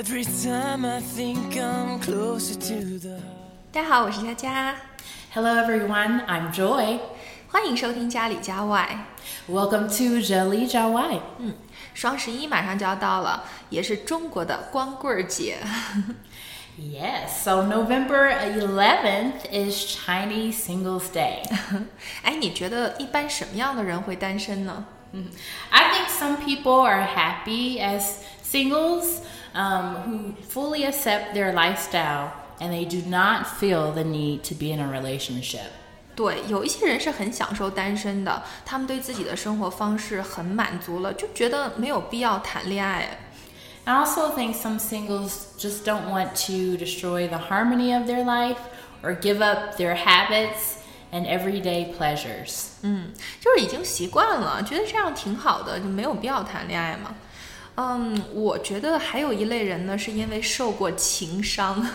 Every time I think I'm closer to the 大家好，我是佳佳， Hello everyone, I'm Joy. 欢迎收听家里家外。 Welcome to Jelly Jawai. 嗯，双十一马上就要到了，也是中国的光棍儿节。 Yes, so November 11th is Chinese Singles Day. 哎，你觉得一般什么样的人会单身呢？ I think some people are happy as singles um, who fully accept their lifestyle and they do not feel the need to be in a relationship. 对，有一些人是很享受单身的，他们对自己的生活方式很满足了，就觉得没有必要谈恋爱。 I also think some singles just don't want to destroy the harmony of their life or give up their habits and everyday pleasures. 嗯，就是已经习惯了，觉得这样挺好的，就没有必要谈恋爱嘛。嗯，我觉得还有一类人呢，是因为受过情伤。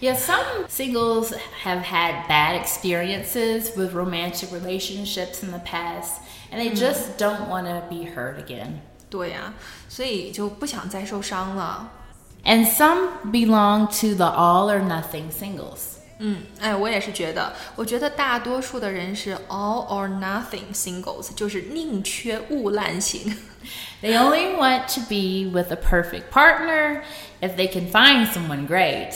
Yeah, some singles have had bad experiences with romantic relationships in the past, and they just don't want to be hurt again. 对呀、所以就不想再受伤了。 And some belong to the all or nothing singles. 嗯，哎，我也是觉得，我觉得大多数的人是 all or nothing singles，就是宁缺毋滥型。 They only want to be with a perfect partner if they can find someone great.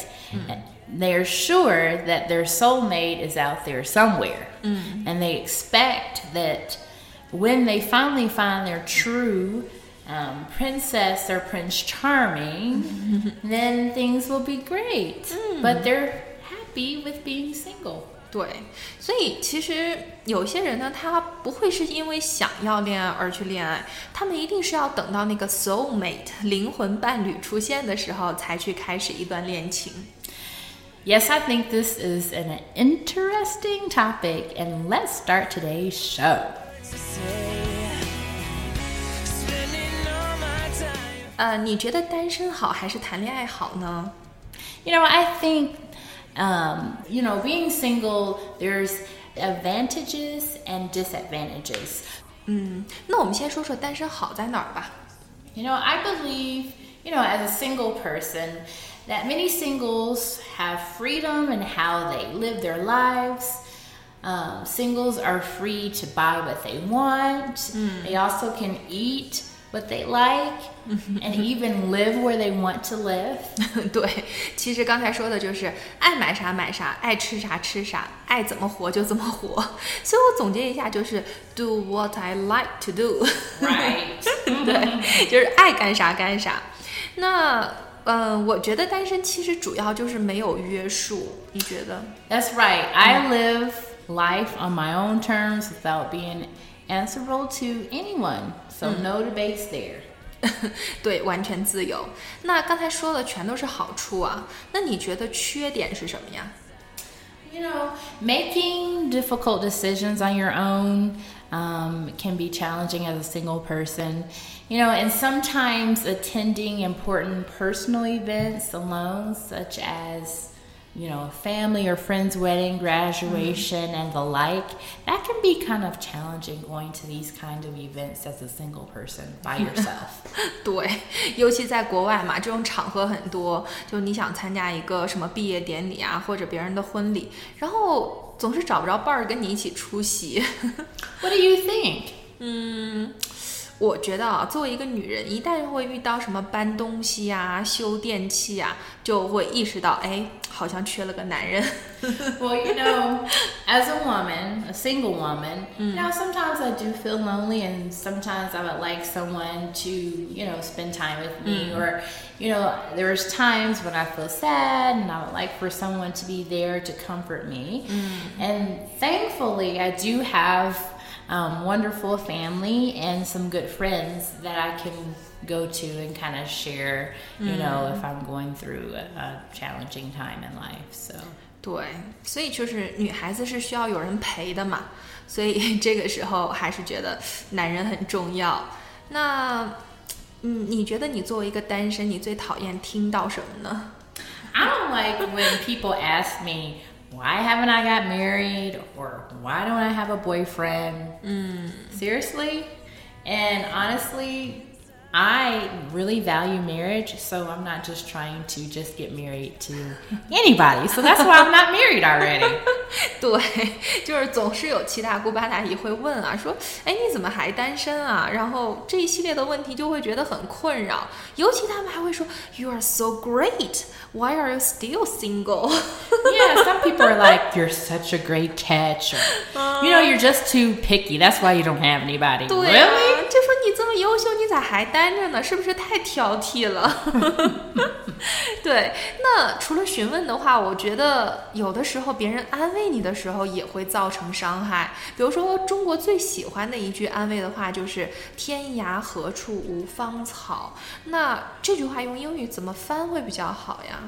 They're sure that their soulmate is out there somewhere. And they expect that when they finally find their true um, princess or prince charming, then things will be great. But they're happy with being single. 对，所以其实有些人呢，他不会是因为想要恋爱而去恋爱，他们一定是要等到那个 soul mate 灵魂伴侣出现的时候，才去开始一段恋情。 Yes, I think this is an interesting topic, and let's start today's show. say. Spending all my time. 呃，你觉得单身好还是谈恋爱好呢？ You know, I think, um, you know, being single, there's advantages and disadvantages. 嗯，那我们先说说单身好在哪儿吧。 You know, I believe, you know, as a single person, that many singles have freedom in how they live their lives. Um, singles are free to buy what they want. They also can eat what they like and even live where they want to live. 对，其实刚才说的就是爱买啥买啥，爱吃啥吃啥，爱怎么活就怎么活。所以我总结一下，就是 do what I like to do。 Right. 对，就是爱干啥干啥。那，嗯、我觉得单身其实主要就是没有约束，你觉得？ That's right. I live life on my own terms without being answerable to anyone. So no debates there. 对，完全自由。那刚才说的全都是好处啊，那你觉得缺点是什么呀？ You know, making difficult decisions on your own um, can be challenging as a single person. You know, and sometimes attending important personal events alone, such as you know, family or friend's wedding, graduation, and the like, that can be kind of challenging going to these kind of events as a single person by yourself. 对，尤其在国外嘛，这种场合很多，就你想参加一个什么毕业典礼啊，或者别人的婚礼，然后总是找不着伴儿跟你一起出席。 what do you think? 嗯， 我觉得啊，作为一个女人，一旦会遇到什么搬东西啊、修电器啊，就会意识到，哎，好像缺了个男人。 Well, you know, as a woman, a single woman, you know, sometimes I do feel lonely and sometimes I would like someone to, you know, spend time with me. Or, you know, there's times when I feel sad and I would like for someone to be there to comfort me. And thankfully, I do have um, wonderful family and some good friends that I can go to and kind of share, you know, if I'm going through a, a challenging time in life. So. 对，所以就是女孩子是需要有人陪的嘛，所以这个时候还是觉得男人很重要。那，嗯，你觉得你作为一个单身，你最讨厌听到什么呢？ I don't like when people ask me, why haven't I got married? Or why don't I have a boyfriend? Mm. Seriously? And honestly, I really value marriage, so I'm not just trying to just get married to anybody. So that's why I'm not married already. 对，就是总是有七大姑八大姨会问啊，说，哎，你怎么还单身啊？然后这一系列的问题就会觉得很困扰，尤其他们还会说，You are so great, why are you still single? yeah, some people are like, You're such a great catch. Or, you know, you're just too picky. That's why you don't have anybody. 对啊 really? 就说你这么优秀， 咋还单着呢？是不是太挑剔了？对，那除了询问的话，我觉得有的时候别人安慰你的时候也会造成伤害。比如说，中国最喜欢的一句安慰的话就是“天涯何处无芳草”。那这句话用英语怎么翻会比较好呀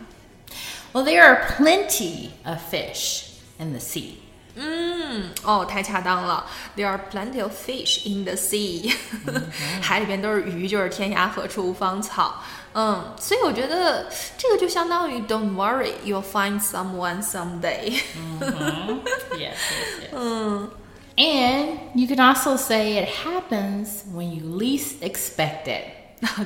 ？Well, there are plenty of fish in the sea. 嗯，哦，太恰当了。There are plenty of fish in the sea，、海里边都是鱼，就是天涯何处无芳草。嗯，所以我觉得这个就相当于 Don't worry, you'll find someone someday。 Yes, yes, yes. And you can also say it happens when you least expect it.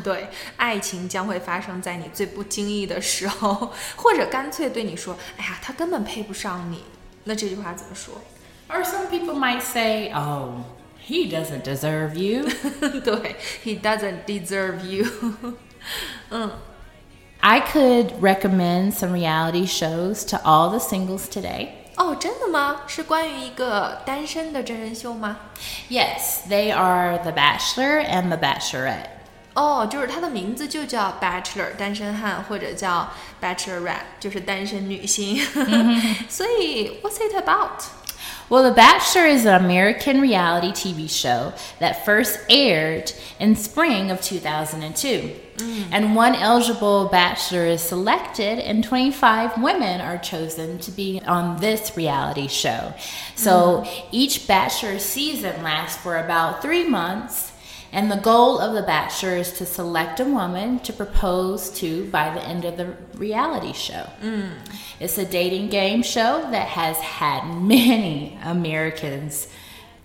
对，爱情将会发生在你最不经意的时候，或者干脆对你说：“哎呀，他根本配不上你。” 那这句话怎么说？ Or some people might say, oh, he doesn't deserve you. 对，He doesn't deserve you 。 I could recommend some reality shows to all the singles today. 哦，真的吗？是关于一个单身的真人秀吗？ Yes, they are The Bachelor and The Bachelorette. 哦，就是它的名字就叫 Bachelor 单身汉，或者叫 Bachelorette 就是单身女星。所以 What's it about？ Well, The Bachelor is an American reality TV show that first aired in spring of 2002. And one eligible bachelor is selected, and 25 women are chosen to be on this reality show. So each bachelor season lasts for about three months. and the goal of The Bachelor is to select a woman to propose to by the end of the reality show. Mm. It's a dating game show that has had many Americans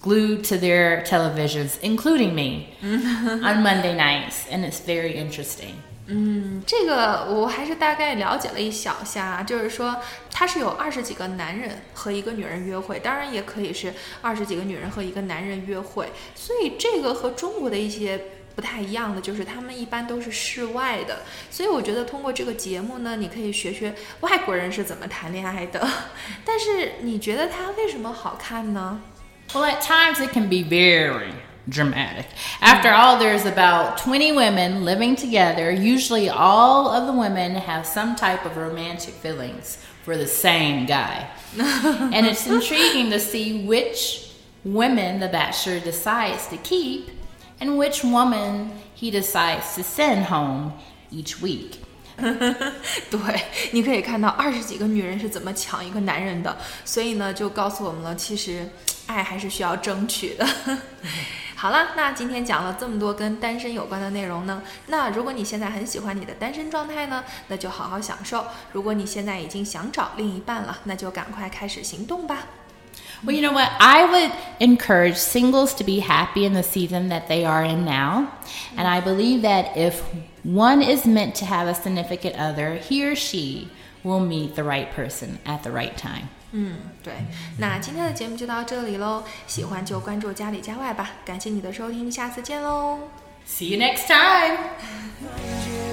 glued to their televisions, including me, mm-hmm. on Monday nights, and it's very interesting. 嗯这个我还是大概了解了一小下，就是说它是有二十几个男人和一个女人约会，当然也可以是二十几个女人和一个男人约会，所以这个和中国的一些不太一样的，就是他们一般都是室外的，所以我觉得通过这个节目呢，你可以学学外国人是怎么谈恋爱的。但是你觉得它为什么好看呢？Well, at times it can be very dramatic. After all, there's about 20 women living together. Usually, all of the women have some type of romantic feelings for the same guy. and it's intriguing to see which women the bachelor decides to keep and which woman he decides to send home each week. 对，你可以看到二十几个女人是怎么抢一个男人的，所以呢，就告诉我们了，其实爱还是需要争取的。 好了，那今天讲了这么多跟单身有关的内容呢，那如果你现在很喜欢你的单身状态呢，那就好好享受；如果你现在已经想找另一半了，那就赶快开始行动吧。 Well, you know what? I would encourage singles to be happy in the season that they are in now. And I believe that if one is meant to have a significant other, he or she will meet the right person at the right time. 嗯，对，那今天的节目就到这里喽，喜欢就关注家里家外吧，感谢你的收听，下次见喽。See you next time.